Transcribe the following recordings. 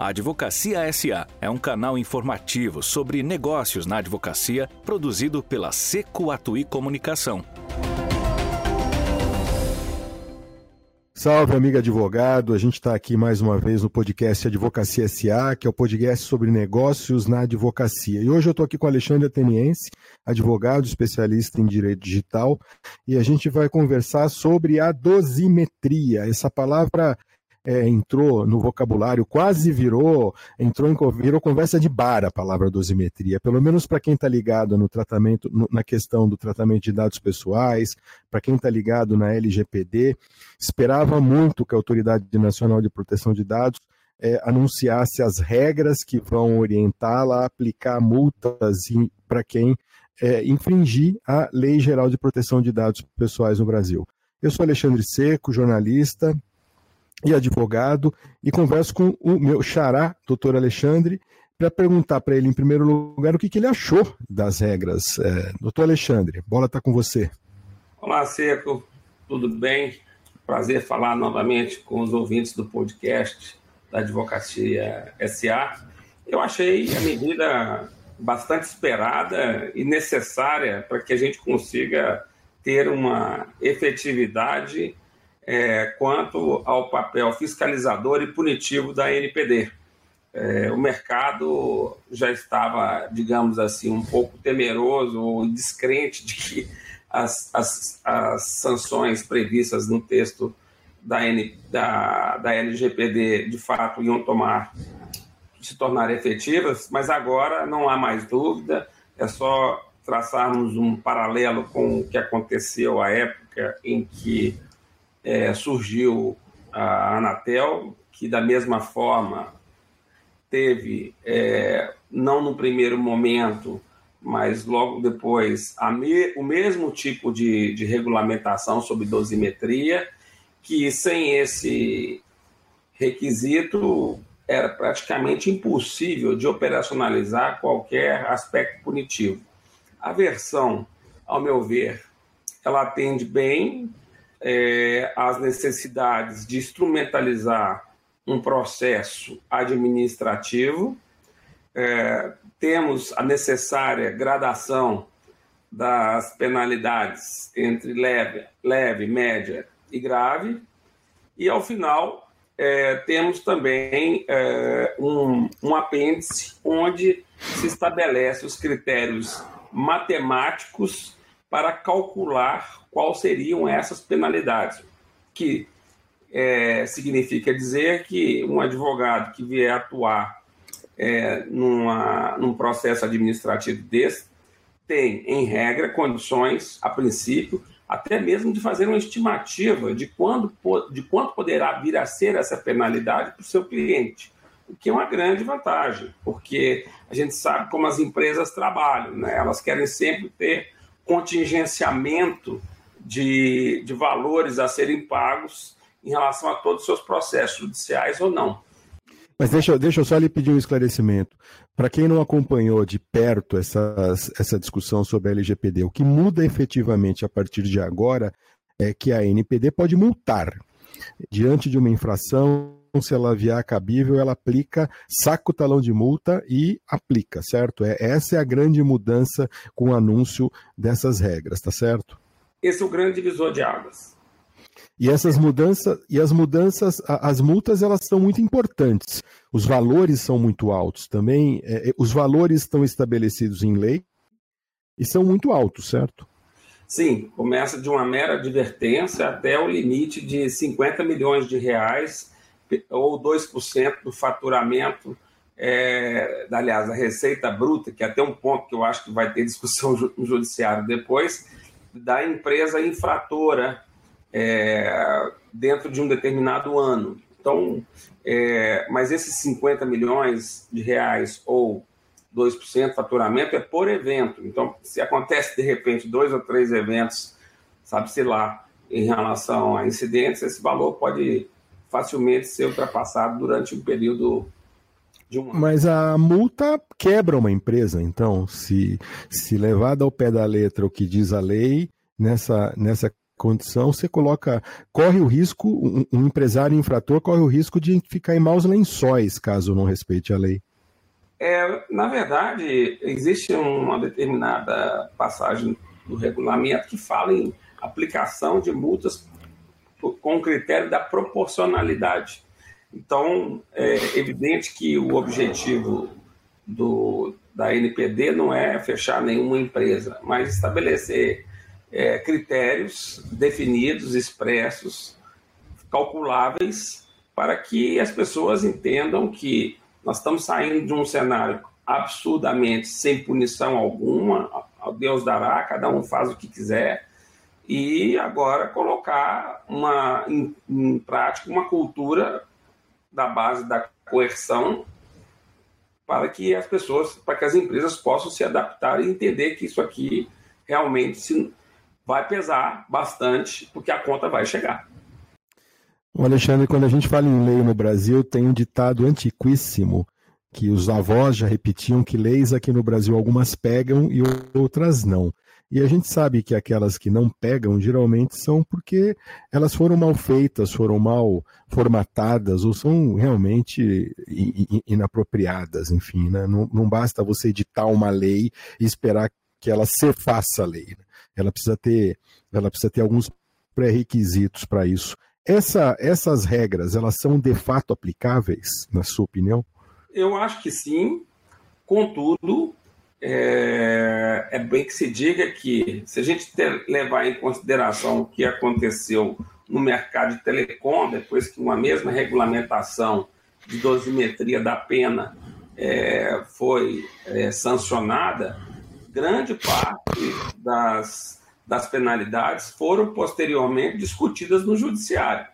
A Advocacia SA é um canal informativo sobre negócios na advocacia produzido pela Seco Atui Comunicação. Salve, amigo advogado. A gente está aqui mais uma vez no podcast Advocacia SA, que é o podcast sobre negócios na advocacia. E hoje eu estou aqui com Alexandre Ateniense, advogado especialista em direito digital, e a gente vai conversar sobre a dosimetria. Essa palavra é, entrou no vocabulário, quase virou, entrou em, virou conversa de bar a palavra dosimetria, pelo menos para quem está ligado no tratamento, no, na questão do tratamento de dados pessoais, para quem está ligado na LGPD, esperava muito que a Autoridade Nacional de Proteção de Dados é, anunciasse as regras que vão orientá-la a aplicar multas para quem é, infringir a Lei Geral de Proteção de Dados Pessoais no Brasil. Eu sou Alexandre Seco, jornalista, e advogado, e converso com o meu xará, doutor Alexandre, para perguntar para ele, em primeiro lugar, o que, que ele achou das regras. É, doutor Alexandre, bola está com você. Olá, Seco, tudo bem? Prazer falar novamente com os ouvintes do podcast da Advocacia SA. Eu achei a medida bastante esperada e necessária para que a gente consiga ter uma efetividade é, quanto ao papel fiscalizador e punitivo da NPD. É, o mercado já estava, digamos assim, um pouco temeroso ou descrente de que as, as, as sanções previstas no texto da, da, da LGPD de fato iam tomar se tornar efetivas, mas agora não há mais dúvida, é só traçarmos um paralelo com o que aconteceu à época em que é, surgiu a Anatel, que da mesma forma teve, é, não no primeiro momento, mas logo depois, me, o mesmo tipo de, de regulamentação sobre dosimetria, que sem esse requisito era praticamente impossível de operacionalizar qualquer aspecto punitivo. A versão, ao meu ver, ela atende bem é, as necessidades de instrumentalizar um processo administrativo, é, temos a necessária gradação das penalidades entre leve, leve, média e grave, e ao final é, temos também é, um, um apêndice onde se estabelece os critérios matemáticos para calcular quais seriam essas penalidades, que é, significa dizer que um advogado que vier atuar é, numa, num processo administrativo desse tem, em regra, condições, a princípio, até mesmo de fazer uma estimativa de, quando, de quanto poderá vir a ser essa penalidade para o seu cliente, o que é uma grande vantagem, porque a gente sabe como as empresas trabalham, né? elas querem sempre ter contingenciamento de, de valores a serem pagos em relação a todos os seus processos judiciais ou não. Mas deixa, deixa eu só lhe pedir um esclarecimento. Para quem não acompanhou de perto essa, essa discussão sobre a LGPD, o que muda efetivamente a partir de agora é que a NPD pode multar. Diante de uma infração, se ela vier cabível, ela aplica, saca o talão de multa e aplica, certo? É, essa é a grande mudança com o anúncio dessas regras, tá certo? Esse é o grande divisor de águas. E essas mudanças, e as mudanças, as multas elas são muito importantes. Os valores são muito altos também. É, é, os valores estão estabelecidos em lei e são muito altos, certo? Sim, começa de uma mera advertência até o limite de 50 milhões de reais ou 2% do faturamento, é, aliás, da receita bruta, que é até um ponto que eu acho que vai ter discussão no judiciário depois, da empresa infratora é, dentro de um determinado ano. Então, é, mas esses 50 milhões de reais ou 2% de faturamento é por evento. Então, se acontece de repente dois ou três eventos, sabe-se lá, em relação a incidentes, esse valor pode facilmente ser ultrapassado durante um período um Mas a multa quebra uma empresa, então, se, se levada ao pé da letra o que diz a lei, nessa, nessa condição, você coloca, corre o risco, um, um, empresário infrator corre o risco de ficar em maus lençóis caso não respeite a lei. É, na verdade, existe uma determinada passagem do regulamento que fala em aplicação de multas com o critério da proporcionalidade. Então, é evidente que o objetivo do, da NPD não é fechar nenhuma empresa, mas estabelecer é, critérios definidos, expressos, calculáveis, para que as pessoas entendam que nós estamos saindo de um cenário absurdamente sem punição alguma, Deus dará, cada um faz o que quiser, e agora colocar uma, em, em prática uma cultura da base da coerção para que as pessoas, para que as empresas possam se adaptar e entender que isso aqui realmente se, vai pesar bastante, porque a conta vai chegar. O Alexandre, quando a gente fala em lei no Brasil, tem um ditado antiquíssimo que os avós já repetiam que leis aqui no Brasil algumas pegam e outras não. E a gente sabe que aquelas que não pegam geralmente são porque elas foram mal feitas, foram mal formatadas ou são realmente inapropriadas, enfim. Né? Não, não, basta você editar uma lei e esperar que ela se faça lei. Né? Ela precisa ter, ela precisa ter alguns pré-requisitos para isso. Essa, essas regras, elas são de fato aplicáveis, na sua opinião? Eu acho que sim. Contudo, é, é, bem que se diga que, se a gente ter, levar em consideração o que aconteceu no mercado de telecom, depois que uma mesma regulamentação de dosimetria da pena é, foi é, sancionada, grande parte das, das penalidades foram posteriormente discutidas no judiciário.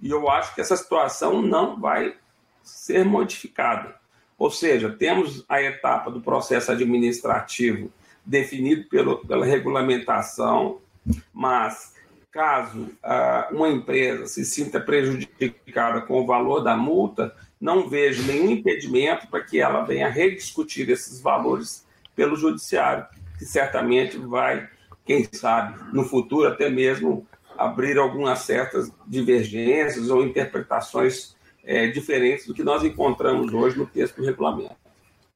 E eu acho que essa situação não vai ser modificada. Ou seja, temos a etapa do processo administrativo definido pelo, pela regulamentação, mas caso ah, uma empresa se sinta prejudicada com o valor da multa, não vejo nenhum impedimento para que ela venha rediscutir esses valores pelo judiciário, que certamente vai, quem sabe, no futuro até mesmo abrir algumas certas divergências ou interpretações é, diferentes do que nós encontramos hoje no texto do regulamento.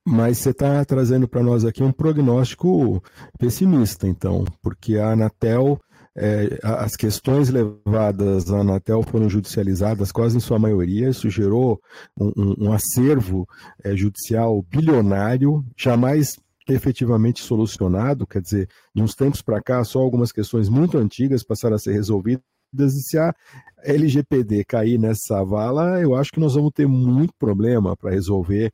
Mas você está trazendo para nós aqui um prognóstico pessimista, então, porque a Anatel, é, as questões levadas à Anatel foram judicializadas quase em sua maioria, isso gerou um, um, acervo é, judicial bilionário, jamais efetivamente solucionado, quer dizer, de uns tempos para cá, só algumas questões muito antigas passaram a ser resolvidas e se a LGPD cair nessa vala, eu acho que nós vamos ter muito problema para resolver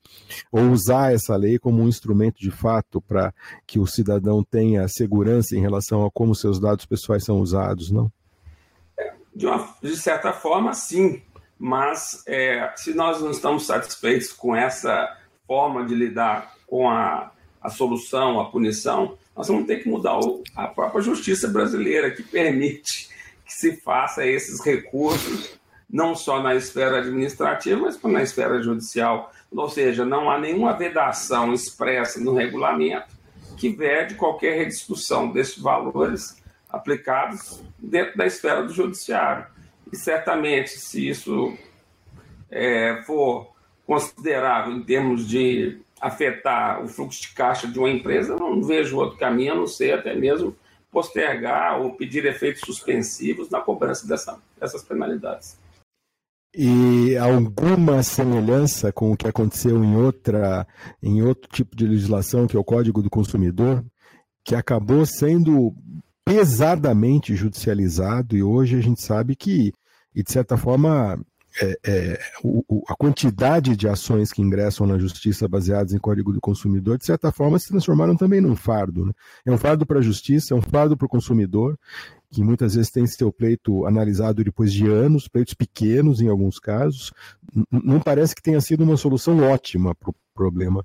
ou usar essa lei como um instrumento de fato para que o cidadão tenha segurança em relação a como seus dados pessoais são usados, não? De, uma, de certa forma, sim. Mas é, se nós não estamos satisfeitos com essa forma de lidar com a, a solução, a punição, nós vamos ter que mudar o, a própria justiça brasileira, que permite que se faça esses recursos, não só na esfera administrativa, mas na esfera judicial. Ou seja, não há nenhuma vedação expressa no regulamento que vede qualquer rediscussão desses valores aplicados dentro da esfera do judiciário. E certamente, se isso é, for considerável em termos de afetar o fluxo de caixa de uma empresa, eu não vejo outro caminho a não ser até mesmo postergar ou pedir efeitos suspensivos na cobrança dessa, dessas penalidades. E alguma semelhança com o que aconteceu em outra, em outro tipo de legislação, que é o Código do Consumidor, que acabou sendo pesadamente judicializado e hoje a gente sabe que, e de certa forma, é, é, o, a quantidade de ações que ingressam na justiça baseadas em Código do Consumidor, de certa forma, se transformaram também num fardo. Né? É um fardo para a justiça, é um fardo para o consumidor, que muitas vezes tem seu pleito analisado depois de anos, pleitos pequenos em alguns casos. Não parece que tenha sido uma solução ótima para o problema.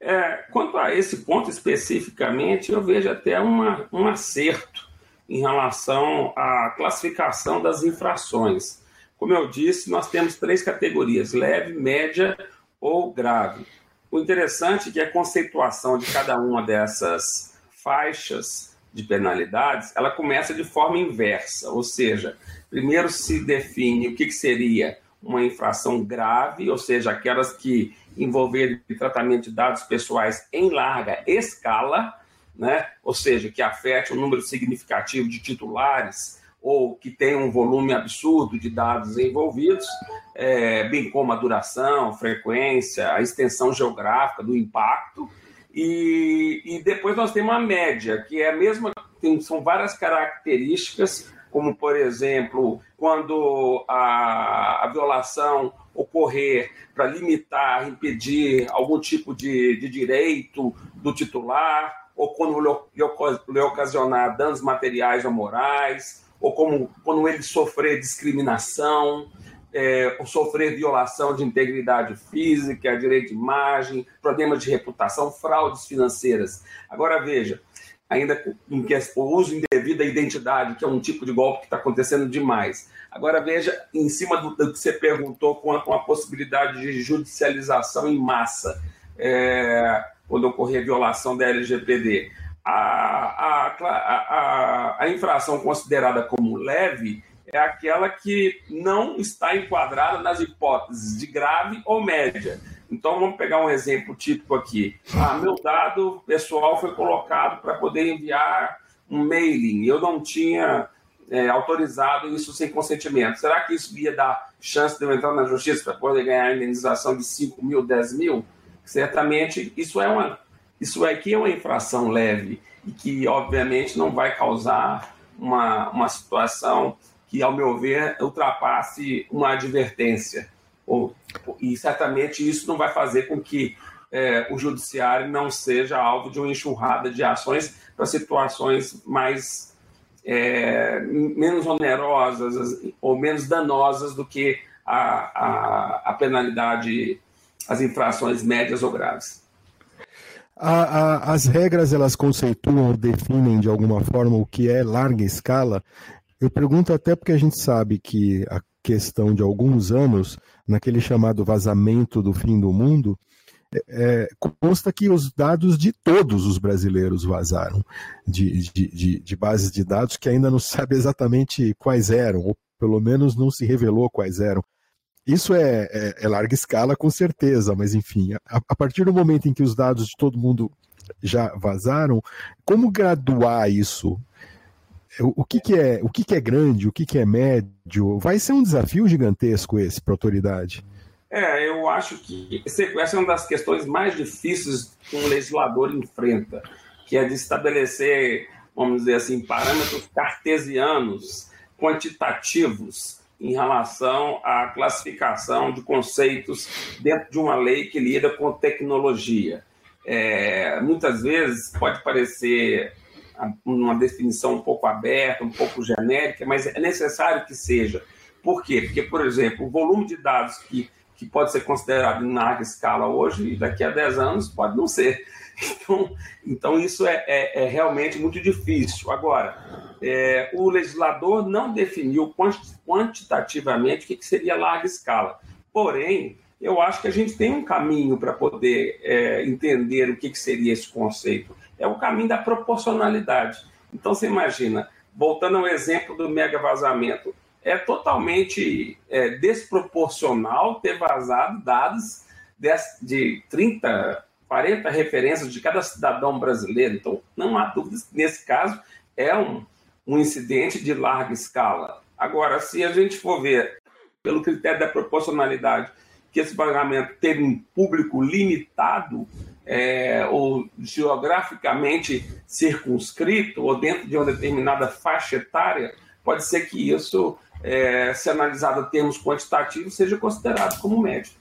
É, quanto a esse ponto especificamente, eu vejo até uma, um acerto em relação à classificação das infrações como eu disse, nós temos três categorias: leve, média ou grave. O interessante é que a conceituação de cada uma dessas faixas de penalidades, ela começa de forma inversa, ou seja, primeiro se define o que, seria uma infração grave, ou seja, aquelas que envolverem tratamento de dados pessoais em larga escala, né? ou seja, que afete um número significativo de titulares ou que tenha um volume absurdo de dados envolvidos, é, bem como a duração, frequência, a extensão geográfica do impacto. E, e depois nós temos a média, que é a mesma, tem, são várias características, como, por exemplo, quando a, a violação ocorrer para limitar, impedir algum tipo de, de direito do titular, ou quando lhe ocasionar danos materiais ou morais, ou como quando ele sofrer discriminação, é, ou sofrer violação de integridade física, direito de imagem, problemas de reputação, fraudes financeiras. Agora veja, ainda o uso indevido da identidade, que é um tipo de golpe que está acontecendo demais. Agora veja, em cima do, do que você perguntou, com a, com a, possibilidade de judicialização em massa, é, quando ocorrer violação da LGPD a, a, a, a infração considerada como leve é aquela que não está enquadrada nas hipóteses de grave ou média. Então, vamos pegar um exemplo típico aqui. Ah, meu dado pessoal foi colocado para poder enviar um mailing. Eu não tinha é, autorizado isso sem consentimento. Será que isso ia dar chance de eu entrar na justiça para poder ganhar indenização de 5 mil, 10 mil? Certamente, isso é uma isso aqui é uma infração leve e que, obviamente, não vai causar uma, uma situação que, ao meu ver, ultrapasse uma advertência. Ou, e certamente isso não vai fazer com que é, o judiciário não seja alvo de uma enxurrada de ações para situações mais é, menos onerosas ou menos danosas do que a, a, a penalidade, as infrações médias ou graves. A, a, as regras elas conceituam ou definem de alguma forma o que é larga escala. Eu pergunto até porque a gente sabe que a questão de alguns anos, naquele chamado vazamento do fim do mundo, é, é consta que os dados de todos os brasileiros vazaram, de, de, de, de bases de dados que ainda não sabe exatamente quais eram, ou pelo menos não se revelou quais eram. Isso é, é, é, larga escala, com certeza, mas enfim, a, a, partir do momento em que os dados de todo mundo já vazaram, como graduar isso? O, o que, que, é, o que, que é grande, o que, que é médio? Vai ser um desafio gigantesco esse para a autoridade. É, eu acho que essa é uma das questões mais difíceis que um legislador enfrenta, que é de estabelecer, vamos dizer assim, parâmetros cartesianos, quantitativos, em relação à classificação de conceitos dentro de uma lei que lida com tecnologia. É, muitas vezes pode parecer uma definição um pouco aberta, um pouco genérica, mas é necessário que seja. Por quê? Porque, por exemplo, o volume de dados que, que pode ser considerado em larga escala hoje, daqui a 10 anos pode não ser. Então, então isso é, é, é realmente muito difícil. Agora, é, o legislador não definiu quantitativamente o que, que seria larga escala. Porém, eu acho que a gente tem um caminho para poder é, entender o que, que seria esse conceito. É o caminho da proporcionalidade. Então, você imagina, voltando ao exemplo do mega vazamento, é totalmente é, desproporcional ter vazado dados de, de 30, 40 referências de cada cidadão brasileiro. Então, não há dúvidas que, nesse caso, é um, um incidente de larga escala. Agora, se a gente for ver pelo critério da proporcionalidade que esse pagamento teve um público limitado é, ou geograficamente circunscrito ou dentro de uma determinada faixa etária, pode ser que isso, é, se analisado em termos quantitativos, seja considerado como médio.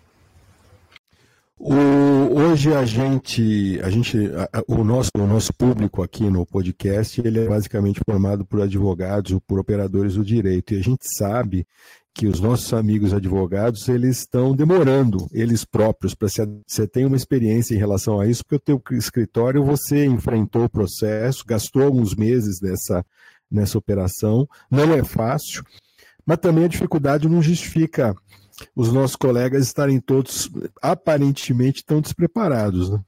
O, hoje a gente, a gente, o nosso, o nosso público aqui no podcast, ele é basicamente formado por advogados ou por operadores do direito. E a gente sabe que os nossos amigos advogados, eles estão demorando, eles próprios, para se você tem uma experiência em relação a isso, porque o teu escritório você enfrentou o processo, gastou alguns meses nessa, nessa operação, não é fácil, mas também a dificuldade não justifica os nossos colegas estarem todos aparentemente tão despreparados. Né?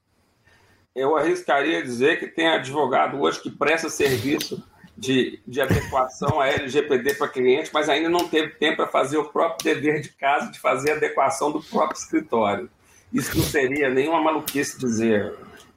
eu arriscaria dizer que tem advogado hoje que presta serviço de, de adequação à LGPD para cliente, mas ainda não teve tempo para fazer o próprio dever de casa de fazer adequação do próprio escritório. Isso não seria nenhuma maluquice dizer.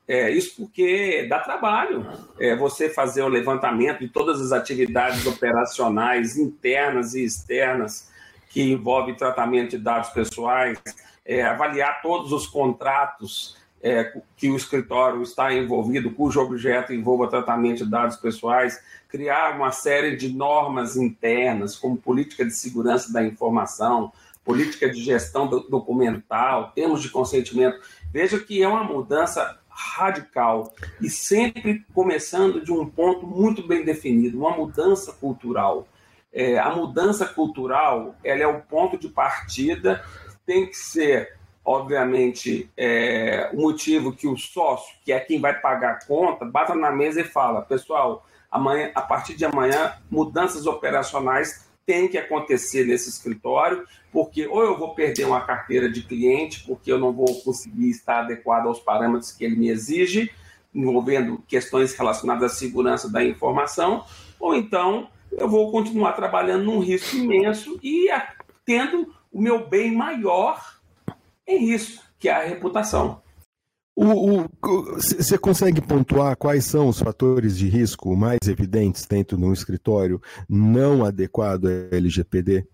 É, isso porque dá trabalho é, você fazer o levantamento de todas as atividades operacionais internas e externas que envolvem tratamento de dados pessoais, é, avaliar todos os contratos é, que o escritório está envolvido, cujo objeto envolva tratamento de dados pessoais, criar uma série de normas internas, como política de segurança da informação, política de gestão documental, termos de consentimento. Veja que é uma mudança radical e sempre começando de um ponto muito bem definido, uma mudança cultural. É, a mudança cultural ela é o ponto de partida, tem que ser obviamente, é, o motivo que o sócio, que é quem vai pagar a conta, bata na mesa e fala: pessoal, amanhã, a partir de amanhã, mudanças operacionais têm que acontecer nesse escritório, porque ou eu vou perder uma carteira de cliente, porque eu não vou conseguir estar adequado aos parâmetros que ele me exige, envolvendo questões relacionadas à segurança da informação, ou então eu vou continuar trabalhando num risco imenso e tendo o meu bem maior em risco, que é a reputação. Você consegue pontuar quais são os fatores de risco mais evidentes dentro de um escritório não adequado à LGPD?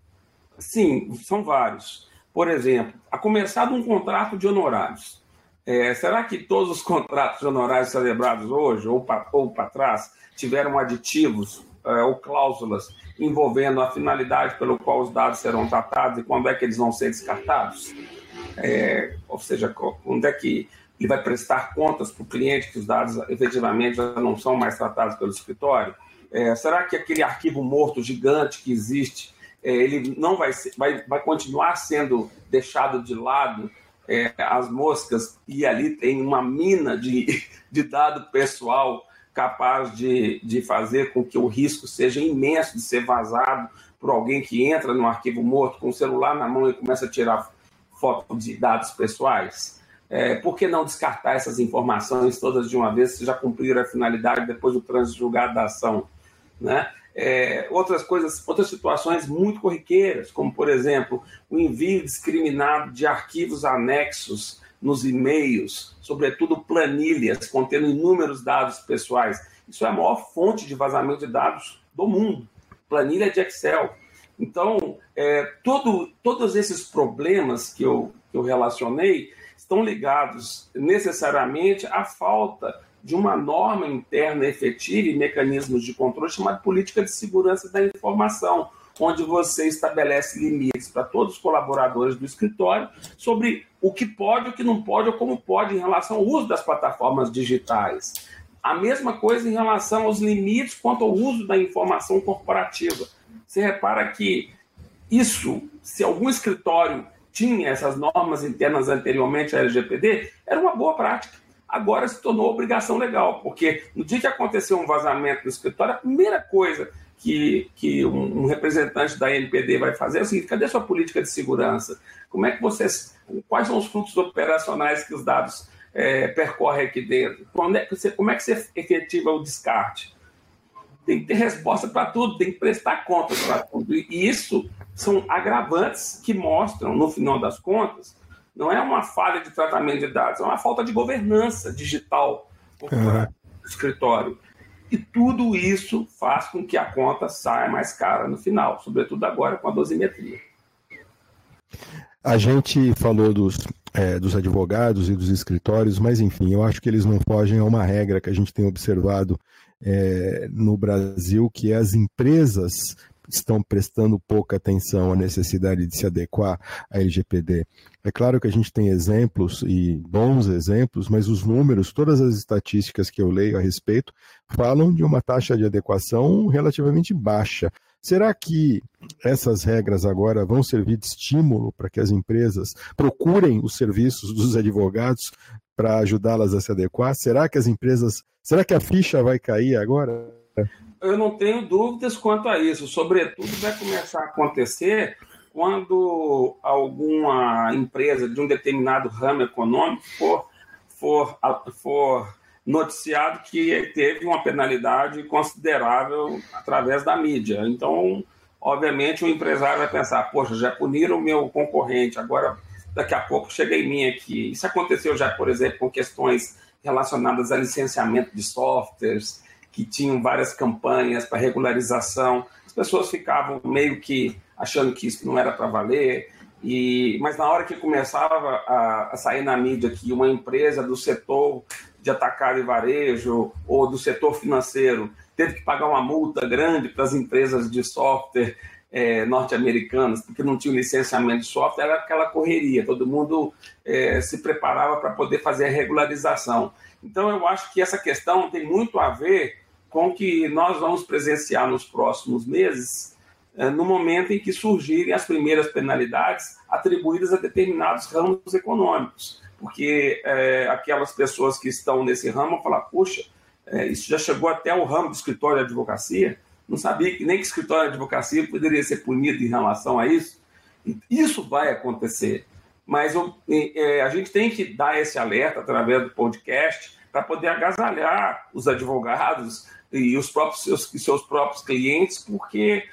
Sim, são vários. Por exemplo, a começar de um contrato de honorários. É, será que todos os contratos de honorários celebrados hoje ou para trás tiveram aditivos é, ou cláusulas envolvendo a finalidade pelo qual os dados serão tratados e quando é que eles vão ser descartados? é, ou seja, onde é que ele vai prestar contas para o cliente que os dados efetivamente já não são mais tratados pelo escritório? É, será que aquele arquivo morto gigante que existe, é, ele não vai, ser, vai, vai continuar sendo deixado de lado é, as moscas e ali tem uma mina de, de dado pessoal capaz de, de fazer com que o risco seja imenso de ser vazado por alguém que entra no arquivo morto com o celular na mão e começa a tirar foto de dados pessoais? É, por que não descartar essas informações todas de uma vez, se já cumpriram a finalidade depois do trânsito julgado da ação? Né? É, outras coisas, outras situações muito corriqueiras, como, por exemplo, o envio discriminado de arquivos anexos nos e-mails, sobretudo planilhas contendo inúmeros dados pessoais. Isso é a maior fonte de vazamento de dados do mundo. Planilha de Excel. Então, é, todo, todos esses problemas que eu, que eu relacionei estão ligados necessariamente à falta de uma norma interna efetiva e mecanismos de controle chamado política de segurança da informação, onde você estabelece limites para todos os colaboradores do escritório sobre o que pode, o que não pode ou como pode em relação ao uso das plataformas digitais. A mesma coisa em relação aos limites quanto ao uso da informação corporativa. Você repara que isso, se algum escritório tinha essas normas internas anteriormente à LGPD, era uma boa prática. Agora se tornou obrigação legal, porque no dia que aconteceu um vazamento no escritório, a primeira coisa que, que um, um, representante da NPD vai fazer é o seguinte: cadê sua política de segurança? Como é que vocês. Quais são os fluxos operacionais que os dados é, percorrem aqui dentro? Como é, que você, como é que você efetiva o descarte? Tem que ter resposta para tudo, tem que prestar contas para tudo. E isso são agravantes que mostram, no final das contas, não é uma falha de tratamento de dados, é uma falta de governança digital uhum. do escritório. E tudo isso faz com que a conta saia mais cara no final, sobretudo agora com a dosimetria. A gente falou dos, é, dos advogados e dos escritórios, mas enfim, eu acho que eles não fogem a uma regra que a gente tem observado é, no Brasil, que é as empresas estão prestando pouca atenção à necessidade de se adequar à LGPD. É claro que a gente tem exemplos e bons exemplos, mas os números, todas as estatísticas que eu leio a respeito, falam de uma taxa de adequação relativamente baixa. Será que essas regras agora vão servir de estímulo para que as empresas procurem os serviços dos advogados para ajudá-las a se adequar? Será que as empresas, será que a ficha vai cair agora? Eu não tenho dúvidas quanto a isso. Sobretudo vai começar a acontecer quando alguma empresa de um determinado ramo econômico for, for, for noticiado que teve uma penalidade considerável através da mídia. Então, obviamente, o empresário vai pensar: poxa, já puniram o meu concorrente, agora daqui a pouco chega em mim aqui. Isso aconteceu já, por exemplo, com questões relacionadas a licenciamento de softwares, que tinham várias campanhas para regularização. As pessoas ficavam meio que achando que isso não era para valer. E, mas na hora que começava a, a, sair na mídia que uma empresa do setor de atacado e varejo ou do setor financeiro teve que pagar uma multa grande para as empresas de software é, norte-americanas, porque não tinham licenciamento de software, era aquela correria, todo mundo é, se preparava para poder fazer a regularização. Então, eu acho que essa questão tem muito a ver com o que nós vamos presenciar nos próximos meses, é, no momento em que surgirem as primeiras penalidades atribuídas a determinados ramos econômicos. Porque é, aquelas pessoas que estão nesse ramo falar: puxa, é, isso já chegou até o ramo do escritório de advocacia, não sabia que nem que escritório de advocacia poderia ser punido em relação a isso. Isso vai acontecer. Mas eu, é, a gente tem que dar esse alerta através do podcast para poder agasalhar os advogados e os próprios seus, seus próprios clientes, porque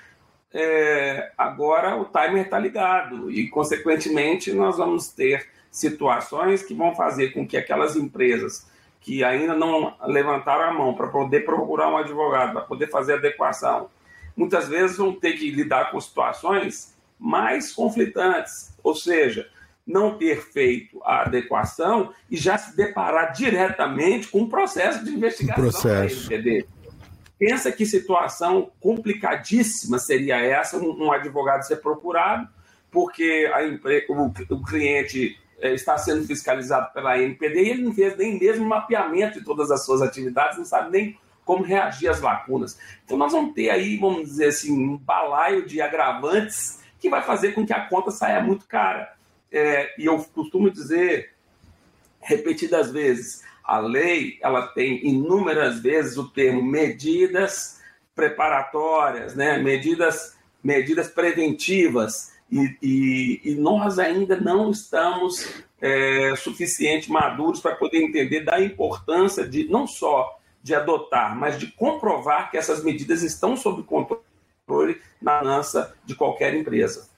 é, agora o timer está ligado e, consequentemente, nós vamos ter situações que vão fazer com que aquelas empresas que ainda não levantaram a mão para poder procurar um advogado, para poder fazer adequação, muitas vezes vão ter que lidar com situações mais conflitantes, ou seja, não ter feito a adequação e já se deparar diretamente com um processo de investigação. processo. Pensa que situação complicadíssima seria essa, um advogado ser procurado, porque a, o, o cliente está sendo fiscalizado pela NPD e ele não fez nem mesmo mapeamento de todas as suas atividades, não sabe nem como reagir às lacunas. Então nós vamos ter aí, vamos dizer assim, um balaio de agravantes que vai fazer com que a conta saia muito cara. É, e eu costumo dizer repetidas vezes, a lei ela tem inúmeras vezes o termo medidas preparatórias, né? medidas, medidas preventivas e, e, e nós ainda não estamos é, suficiente maduros para poder entender da importância de não só de adotar, mas de comprovar que essas medidas estão sob controle na lança de qualquer empresa.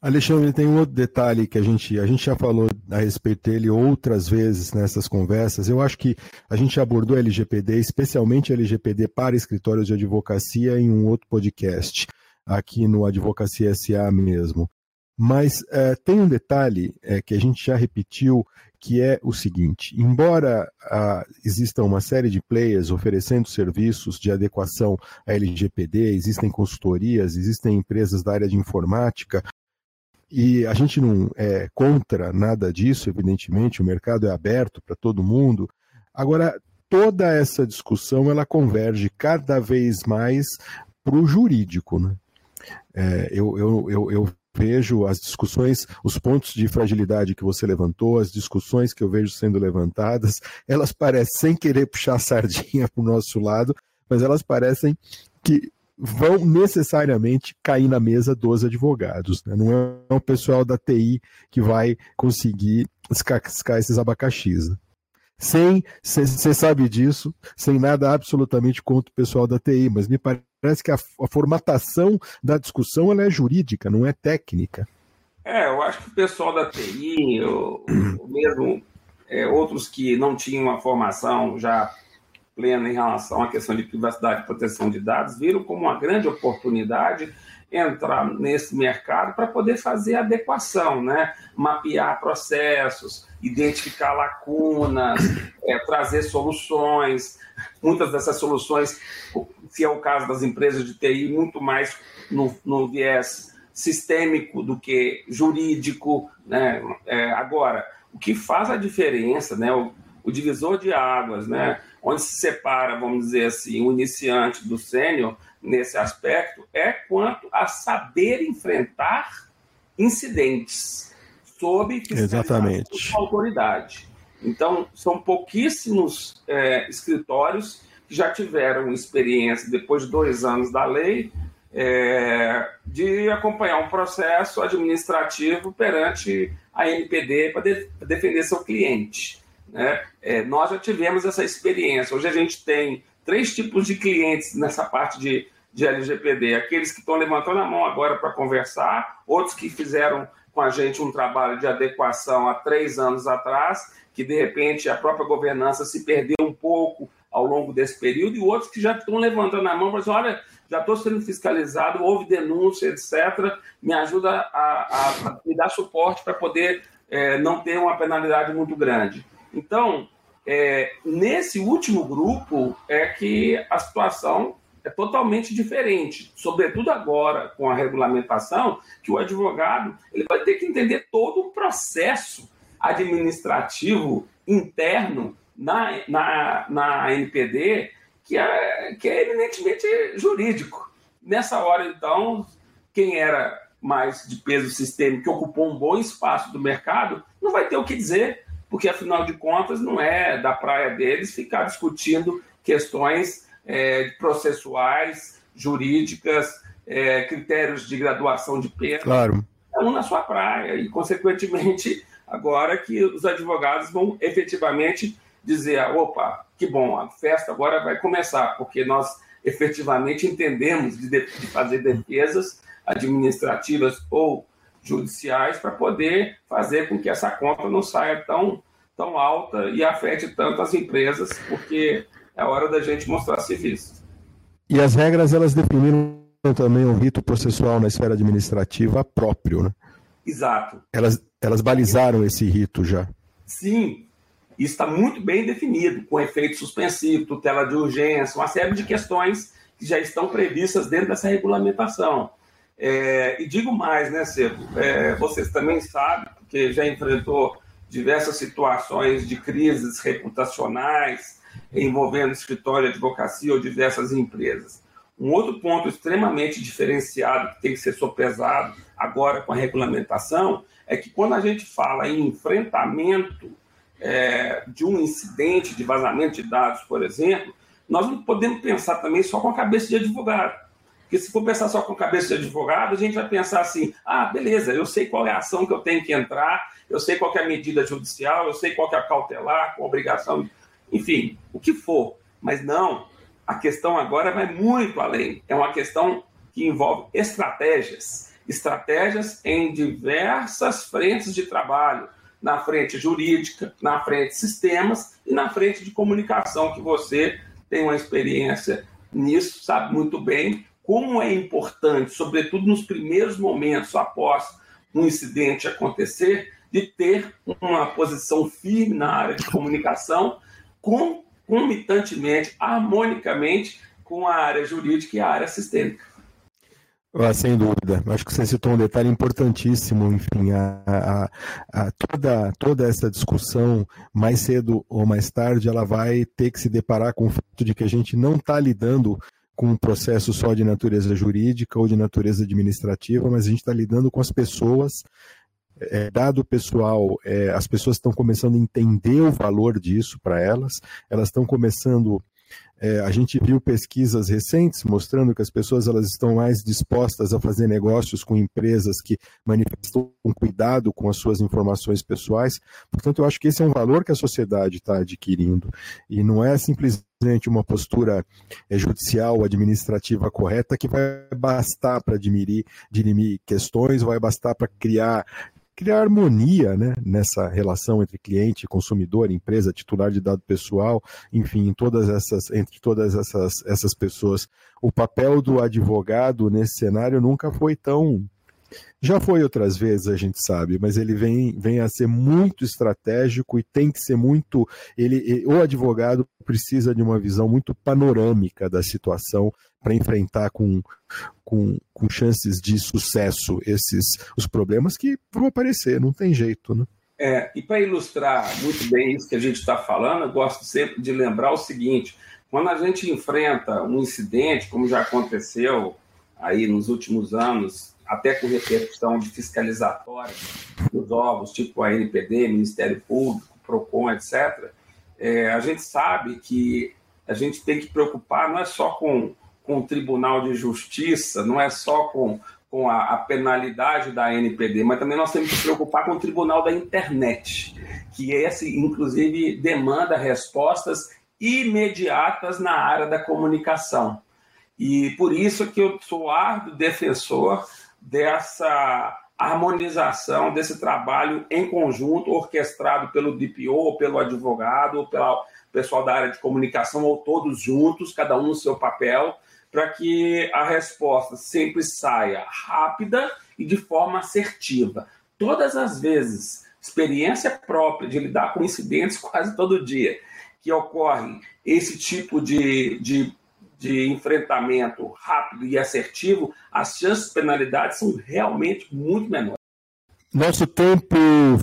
Alexandre, tem um outro detalhe que a gente, a gente já falou a respeito dele outras vezes nessas conversas. Eu acho que a gente abordou LGPD, especialmente LGPD para escritórios de advocacia, em um outro podcast aqui no Advocacia SA mesmo. Mas é, tem um detalhe é, que a gente já repetiu, que é o seguinte: embora ah, exista uma série de players oferecendo serviços de adequação à LGPD, existem consultorias, existem empresas da área de informática, e a gente não é contra nada disso, evidentemente, o mercado é aberto para todo mundo. Agora, toda essa discussão ela converge cada vez mais para o jurídico. Né? É, eu, eu, eu, eu vejo as discussões, os pontos de fragilidade que você levantou, as discussões que eu vejo sendo levantadas, elas parecem, sem querer puxar a sardinha para o nosso lado, mas elas parecem que vão necessariamente cair na mesa dos advogados. Né? Não é o pessoal da TI que vai conseguir descascar esses abacaxis. Né? Sem, você sabe disso, sem nada absolutamente contra o pessoal da TI, mas me parece que a, a formatação da discussão é jurídica, não é técnica. É, eu acho que o pessoal da TI, ou, mesmo é, outros que não tinham uma formação já plena em relação à questão de privacidade e proteção de dados, viram como uma grande oportunidade entrar nesse mercado para poder fazer adequação, né? mapear processos, identificar lacunas, é, trazer soluções. Muitas dessas soluções, se é o caso das empresas de TI, muito mais no, no viés sistêmico do que jurídico. Né? É, agora, o que faz a diferença, né? o, o divisor de águas, né? onde se separa, vamos dizer assim, o iniciante do sênior, nesse aspecto é quanto a saber enfrentar incidentes sob Exatamente. autoridade. Então, são pouquíssimos é, escritórios que já tiveram experiência, depois de dois anos da lei, é, de acompanhar um processo administrativo perante a NPD para de, defender seu cliente. Né? É, nós já tivemos essa experiência. Hoje a gente tem três tipos de clientes nessa parte de, de LGPD: aqueles que estão levantando a mão agora para conversar, outros que fizeram com a gente um trabalho de adequação há três anos atrás, que de repente a própria governança se perdeu um pouco ao longo desse período, e outros que já estão levantando a mão para dizer: olha, já estou sendo fiscalizado, houve denúncia, etc. Me ajuda a, a, a me dar suporte para poder é, não ter uma penalidade muito grande. Então, é, nesse último grupo é que a situação é totalmente diferente, sobretudo agora com a regulamentação, que o advogado ele vai ter que entender todo o processo administrativo interno na, na, na NPD que é, que é eminentemente jurídico. Nessa hora, então, quem era mais de peso sistêmico, que ocupou um bom espaço do mercado, não vai ter o que dizer, porque afinal de contas não é da praia deles ficar discutindo questões é, processuais, jurídicas, é, critérios de graduação de pena. Claro. É um na sua praia, e consequentemente, agora que os advogados vão efetivamente dizer: opa, que bom, a festa agora vai começar, porque nós efetivamente entendemos de, de fazer defesas administrativas ou judiciais para poder fazer com que essa conta não saia tão, tão alta e afete tanto as empresas, porque é hora da gente mostrar serviço. E as regras, elas definiram também um rito processual na esfera administrativa próprio, né? Exato. Elas, elas balizaram esse rito já. Sim, isso está muito bem definido, com efeito suspensivo, tutela de urgência, uma série de questões que já estão previstas dentro dessa regulamentação. É, e digo mais, né, Cedo? É, vocês também sabem, porque já enfrentou diversas situações de crises reputacionais envolvendo escritório advocacia ou diversas empresas. Um outro ponto extremamente diferenciado que tem que ser sopesado agora com a regulamentação é que quando a gente fala em enfrentamento é, de um incidente de vazamento de dados, por exemplo, nós não podemos pensar também só com a cabeça de advogado. Porque se for pensar só com a cabeça de advogado, a gente vai pensar assim: ah, beleza, eu sei qual é a ação que eu tenho que entrar, eu sei qual é a medida judicial, eu sei qual é a cautelar, com obrigação, enfim, o que for. Mas não, a questão agora vai muito além. É uma questão que envolve estratégias. Estratégias em diversas frentes de trabalho na frente jurídica, na frente sistemas e na frente de comunicação, que você tem uma experiência nisso, sabe muito bem como é importante, sobretudo nos primeiros momentos após um incidente acontecer, de ter uma posição firme na área de comunicação, concomitantemente, harmonicamente com a área jurídica e a área sistêmica. Ah, sem dúvida. Acho que você citou um detalhe importantíssimo. Enfim, a, a, a, toda, toda essa discussão, mais cedo ou mais tarde, ela vai ter que se deparar com o fato de que a gente não está lidando com um processo só de natureza jurídica ou de natureza administrativa, mas a gente está lidando com as pessoas. É, dado pessoal, é, as pessoas estão começando a entender o valor disso para elas, elas estão começando é, a gente viu pesquisas recentes mostrando que as pessoas elas estão mais dispostas a fazer negócios com empresas que manifestam cuidado com as suas informações pessoais. Portanto, eu acho que esse é um valor que a sociedade está adquirindo. E não é simplesmente uma postura é, judicial, administrativa correta que vai bastar para dirimir questões, vai bastar para criar criar harmonia né, nessa relação entre cliente, consumidor, empresa, titular de dado pessoal, enfim, todas essas, entre todas essas, essas pessoas. O papel do advogado nesse cenário nunca foi tão já foi outras vezes, a gente sabe, mas ele vem, vem a ser muito estratégico e tem que ser muito. Ele, o advogado precisa de uma visão muito panorâmica da situação para enfrentar com, com, com chances de sucesso esses os problemas que vão aparecer, não tem jeito, né? É, e para ilustrar muito bem isso que a gente está falando, eu gosto sempre de lembrar o seguinte: quando a gente enfrenta um incidente, como já aconteceu aí nos últimos anos até com repercussão de fiscalizatória dos órgãos, tipo a NPD, Ministério Público, PROCON, etc., é, a gente sabe que a gente tem que preocupar não é só com, com o Tribunal de Justiça, não é só com, com a, a penalidade da NPD, mas também nós temos que preocupar com o Tribunal da Internet, que esse, inclusive, demanda respostas imediatas na área da comunicação. E por isso que eu sou árduo defensor dessa harmonização, desse trabalho em conjunto, orquestrado pelo DPO, pelo advogado, pelo pessoal da área de comunicação, ou todos juntos, cada um no seu papel, para que a resposta sempre saia rápida e de forma assertiva. Todas as vezes, experiência própria de lidar com incidentes quase todo dia, que ocorrem esse tipo de, de, de enfrentamento rápido e assertivo, as chances de penalidade são realmente muito menores. Nosso tempo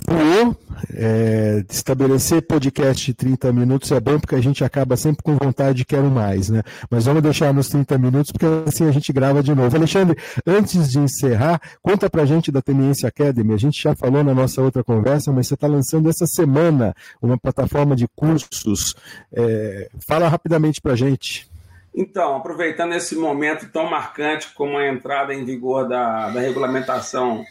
voou. É, estabelecer podcast de 30 minutos é bom porque a gente acaba sempre com vontade de quero mais, né? Mas vamos deixar nos 30 minutos porque assim a gente grava de novo. Alexandre, antes de encerrar, conta pra gente da Teniência Academy. A gente já falou na nossa outra conversa, mas você está lançando essa semana uma plataforma de cursos. É, fala rapidamente pra gente. Então, aproveitando esse momento tão marcante como a entrada em vigor da, da regulamentação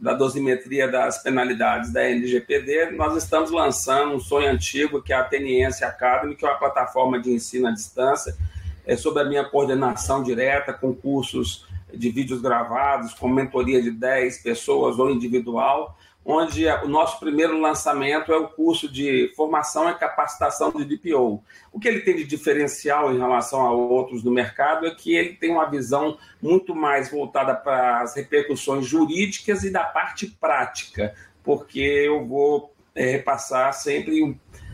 da dosimetria das penalidades da LGPD, nós estamos lançando um sonho antigo, que é a Ateniense Academy, que é uma plataforma de ensino à distância, é, sob a minha coordenação direta, com cursos de vídeos gravados, com mentoria de 10 pessoas ou individual, onde o nosso primeiro lançamento é o curso de formação e capacitação de DPO. O que ele tem de diferencial em relação a outros no mercado é que ele tem uma visão muito mais voltada para as repercussões jurídicas e da parte prática, porque eu vou é, repassar sempre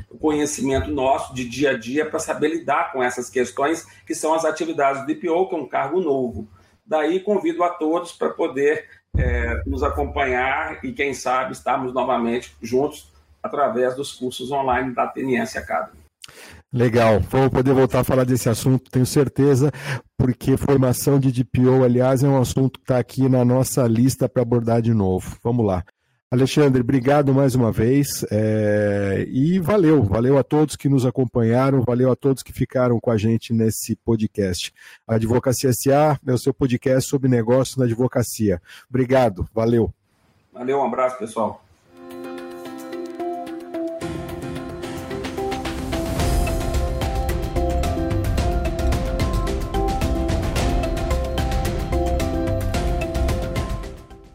o conhecimento nosso de dia a dia para saber lidar com essas questões que são as atividades do DPO, que é um cargo novo. Daí convido a todos para poder é, nos acompanhar e, quem sabe, estarmos novamente juntos através dos cursos online da Ateniense Academy. Legal, vou poder voltar a falar desse assunto, tenho certeza, porque formação de DPO, aliás, é um assunto que está aqui na nossa lista para abordar de novo. Vamos lá. Alexandre, obrigado mais uma vez é... e valeu, valeu a todos que nos acompanharam, valeu a todos que ficaram com a gente nesse podcast. Advocacia SA é o seu podcast sobre negócios na advocacia. Obrigado, valeu. Valeu, um abraço, pessoal.